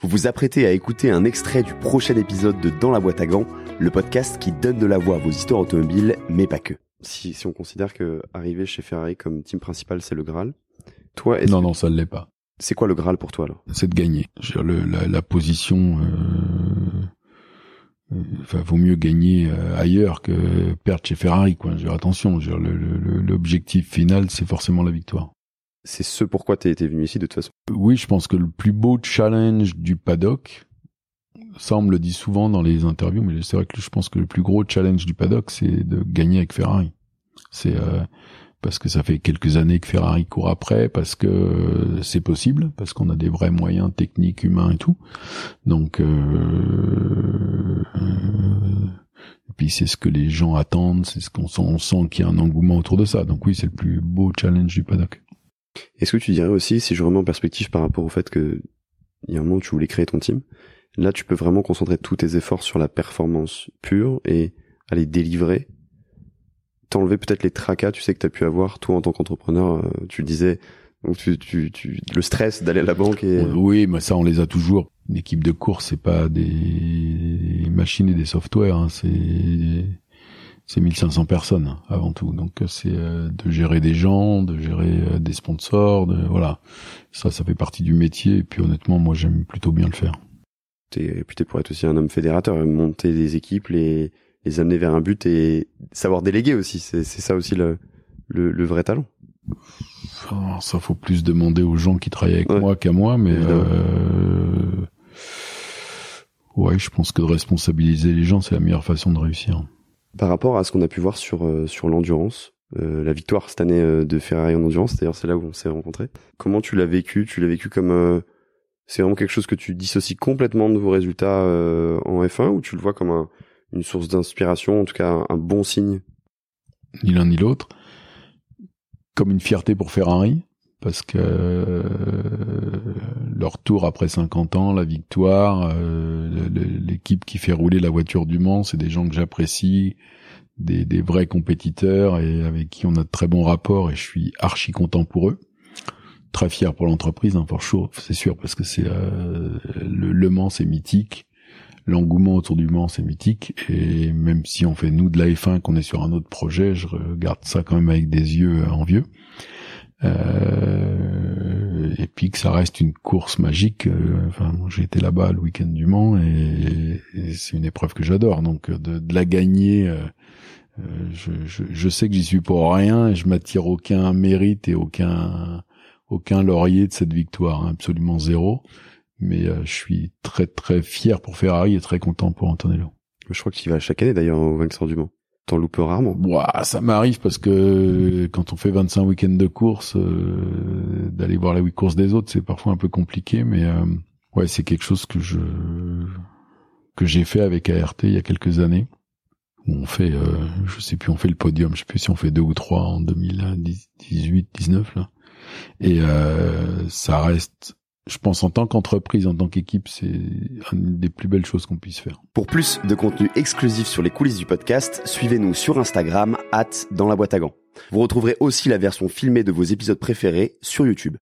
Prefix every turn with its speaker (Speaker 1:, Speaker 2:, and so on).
Speaker 1: Vous vous apprêtez à écouter un extrait du prochain épisode de Dans la boîte à gants, le podcast qui donne de la voix à vos histoires automobiles, mais pas que. Si, si on considère que arriver chez Ferrari comme team principal, c'est le Graal, toi, est-ce
Speaker 2: Non,
Speaker 1: que-
Speaker 2: non, ça ne l'est pas.
Speaker 1: c'est quoi le Graal pour toi alors?
Speaker 2: C'est de gagner. Je veux dire, le- la, la position, euh, euh, enfin, vaut mieux gagner euh, ailleurs que perdre chez Ferrari. Quoi. Je veux dire, attention, je veux dire, le- le- l'objectif final, c'est forcément la victoire.
Speaker 1: C'est ce pourquoi t'es t'es venu ici de toute façon.
Speaker 2: Oui, je pense que le plus beau challenge du paddock, ça on me le dit souvent dans les interviews, mais c'est vrai que je pense que le plus gros challenge du paddock, c'est de gagner avec Ferrari. C'est euh, parce que ça fait quelques années que Ferrari court après, parce que euh, c'est possible, parce qu'on a des vrais moyens techniques, humains et tout. Donc, euh, euh, et puis c'est ce que les gens attendent, c'est ce qu'on sent, on sent qu'il y a un engouement autour de ça. Donc oui, c'est le plus beau challenge du paddock.
Speaker 1: Est-ce que tu dirais aussi, si je remets en perspective par rapport au fait que il y a un moment où tu voulais créer ton team, là tu peux vraiment concentrer tous tes efforts sur la performance pure et aller délivrer, t'enlever peut-être les tracas, tu sais que t'as pu avoir toi en tant qu'entrepreneur, euh, tu le disais, tu, tu, tu, le stress d'aller à la banque et
Speaker 2: Oui, mais ça, on les a toujours. Une équipe de course, c'est pas des machines et des softwares, hein, c'est c'est 1500 personnes hein, avant tout. Donc euh, c'est euh, de gérer des gens, de gérer euh, des sponsors, de voilà. Ça, ça fait partie du métier. Et puis honnêtement, moi, j'aime plutôt bien le faire.
Speaker 1: t'es réputé pour être aussi un homme fédérateur, monter des équipes, les les amener vers un but et savoir déléguer aussi, c'est c'est ça aussi le, le le vrai talent.
Speaker 2: Enfin, ça faut plus demander aux gens qui travaillent avec
Speaker 1: Ouais.
Speaker 2: moi qu'à moi, mais euh, ouais, je pense que de responsabiliser les gens, c'est la meilleure façon de réussir.
Speaker 1: Par rapport à ce qu'on a pu voir sur euh, sur l'endurance, euh, la victoire cette année euh, de Ferrari en endurance, d'ailleurs c'est là où on s'est rencontrés. Comment tu l'as vécu? Tu l'as vécu comme c'est vraiment quelque chose que tu dissocies complètement de vos résultats en F1 ou tu le vois comme un, une source d'inspiration, en tout cas un, bon signe?
Speaker 2: Ni l'un ni l'autre, comme une fierté pour Ferrari, parce que leur tour après 50 ans, la victoire, euh, l'équipe qui fait rouler la voiture du Mans, c'est des gens que j'apprécie, des, des vrais compétiteurs et avec qui on a de très bons rapports et je suis archi content pour eux. Très fier pour l'entreprise, hein, pour chaud, c'est sûr, parce que c'est euh, le, le Mans, c'est mythique l'engouement autour du Mans, c'est mythique. Et même si on fait nous de la F1, qu'on est sur un autre projet, je regarde ça quand même avec des yeux envieux. Euh, et puis que ça reste une course magique. euh, Enfin, j'ai été là-bas le week-end du Mans et, c'est une épreuve que j'adore. Donc euh, de, la gagner, euh, je, sais que j'y suis pour rien et je m'attire aucun mérite et aucun aucun laurier de cette victoire, hein, absolument zéro mais je suis très très fier pour Ferrari et très content pour Antonello.
Speaker 1: Je crois y vas chaque année d'ailleurs au vainqueur du Mans. T'en loupes rarement.
Speaker 2: Ouah, ça m'arrive parce que quand on fait 25 week-ends de course, euh, d'aller voir les courses des autres, c'est parfois un peu compliqué, mais euh, ouais, c'est quelque chose que je que j'ai fait avec ART il y a quelques années. Où on fait, euh, je sais plus, on fait le podium, je sais plus si on fait deux ou trois en 2018, 19 là, et euh, ça reste je pense en tant qu'entreprise, en tant qu'équipe, c'est une des plus belles choses qu'on puisse faire.
Speaker 1: Pour plus de contenu exclusif sur les coulisses du podcast, suivez-nous sur Instagram, at dans la boîte à gants. Vous retrouverez aussi la version filmée de vos épisodes préférés sur YouTube.